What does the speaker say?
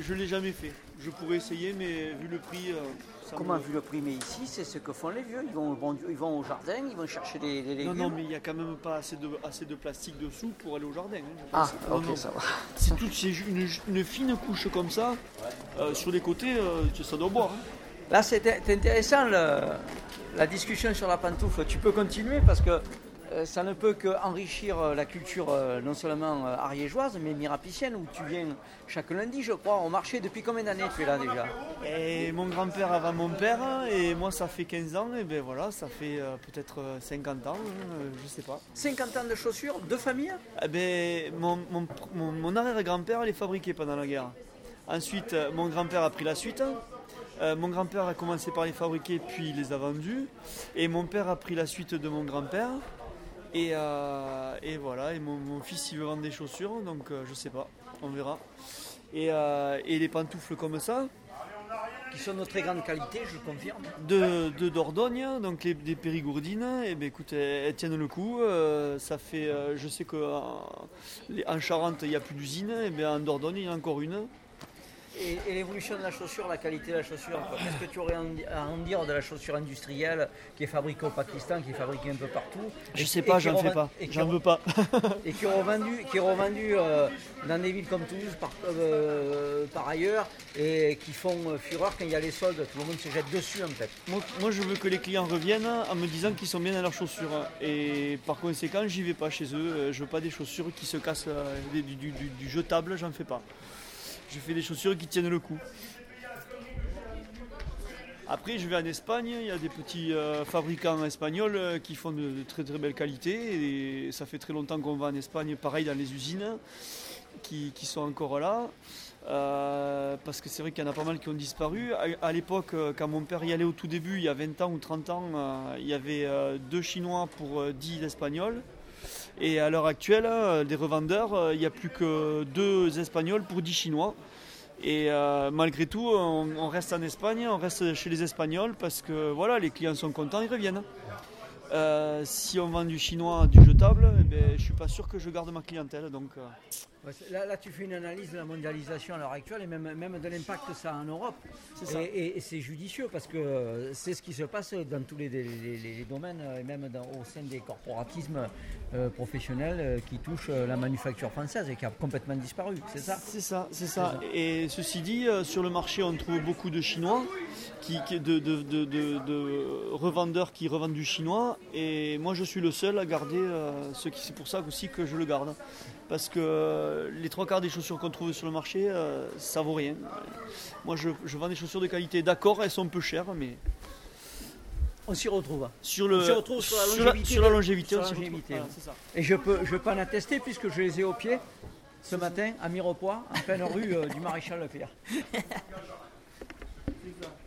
Je l'ai jamais fait. Je pourrais essayer, mais vu le prix, euh, ça Comment me- vu le prix Mais ici, c'est ce que font les vieux. Ils vont, bon- ils vont au jardin, ils vont chercher des, des Non, légumes. non, mais il n'y a quand même pas assez de, assez de plastique dessous pour aller au jardin. hein, Ah. Non, ok, non. ça va. C'est tout, une, une fine couche comme ça. euh, sur les côtés, euh, ça doit boire. hein. Là, c'est intéressant le- la discussion sur la pantoufle. Tu peux continuer parce que ça ne peut qu'enrichir euh, la culture euh, non seulement euh, ariégeoise, mais mirapicienne, où tu viens chaque lundi, je crois, au marché. Depuis combien d'années tu es là déjà? Et mon grand-père avant mon père, et moi ça fait 15 ans, et ben voilà, ça fait euh, peut-être euh, 50 ans, hein, euh, je sais pas. 50 ans de chaussures, deux familles Eh ben, mon, mon- mon- mon arrière-grand-père les fabriquait pendant la guerre. Ensuite, euh, mon grand-père a pris la suite. Euh, mon grand-père a commencé par les fabriquer, puis il les a vendus. Et mon père a pris la suite de mon grand-père. Et, euh, et voilà, et mon, mon fils il veut vendre des chaussures, donc euh, je sais pas, on verra. Et, euh, et les pantoufles comme ça, qui sont de très grande qualité, je confirme. de, de Dordogne, donc les, des périgourdines, et ben écoute, elles, elles tiennent le coup. euh, ça fait, je sais qu'en en Charente il n'y a plus d'usine, et bien en Dordogne il y en a encore une. Et, et l'évolution de la chaussure, la qualité de la chaussure, qu'est-ce que tu aurais à en- dire de la chaussure industrielle qui est fabriquée au Pakistan, qui est fabriquée un peu partout Je et sais pas, j'en fais pas, j'en veux pas. et qui est revendu, qui est revendu euh, dans des villes comme Toulouse par, euh, par ailleurs et qui font euh, fureur quand il y a les soldes, tout le monde se jette dessus en fait. moi, moi, je veux que les clients reviennent en me disant qu'ils sont bien dans leurs chaussures. Et par conséquent j'y vais pas chez eux, Euh, je veux pas des chaussures qui se cassent, euh, des- du, du- du- du jetable, j'en fais pas. Je fais des chaussures qui tiennent le coup. Après, je vais en Espagne, il y a des petits euh, fabricants espagnols euh, qui font de, très très belles qualités. Ça fait très longtemps qu'on va en Espagne, pareil dans les usines, qui, sont encore là. Euh, parce que c'est vrai qu'il y en a pas mal qui ont disparu. À, l'époque, quand mon père y allait au tout début, il y a 20 ans ou 30 ans, il y avait deux Chinois pour euh, 10 Espagnols. Et à l'heure actuelle, euh, des revendeurs, euh, il n'y a plus que deux Espagnols pour 10 Chinois. Et euh, malgré tout, on, reste en Espagne, on reste chez les Espagnols parce que voilà, les clients sont contents, ils reviennent. Euh, si on vend du chinois, du jetable, eh ben, je suis pas sûr que je garde ma clientèle. Donc, euh, Là, là, tu fais une analyse de la mondialisation à l'heure actuelle et même, même de l'impact que ça a en Europe. Ça. Et, et- et c'est judicieux parce que euh, c'est ce qui se passe dans tous les, les- les- les domaines euh, et même dans- au sein des corporatismes euh, professionnels qui touchent la manufacture française et qui a complètement disparu. C'est ça? C'est ça, c'est ça. ça. Et ceci dit, sur le marché, on trouve beaucoup de Chinois, qui, de, de- de- de- de revendeurs qui revendent du chinois. Et moi, je suis le seul à garder euh, ce qui. C'est pour ça aussi que je le garde. Parce que euh, les trois quarts des chaussures qu'on trouve sur le marché, euh, ça vaut rien. Moi, je, je vends des chaussures de qualité. D'accord, elles sont un peu chères, mais On s'y retrouve. sur le On s'y retrouve sur la sur longévité sur la longévité, sur on retrouve. Voilà, ça. Et je peux, je peux en attester puisque je les ai au pied ce matin à Mirepoix, en pleine rue euh, du Maréchal Leclerc.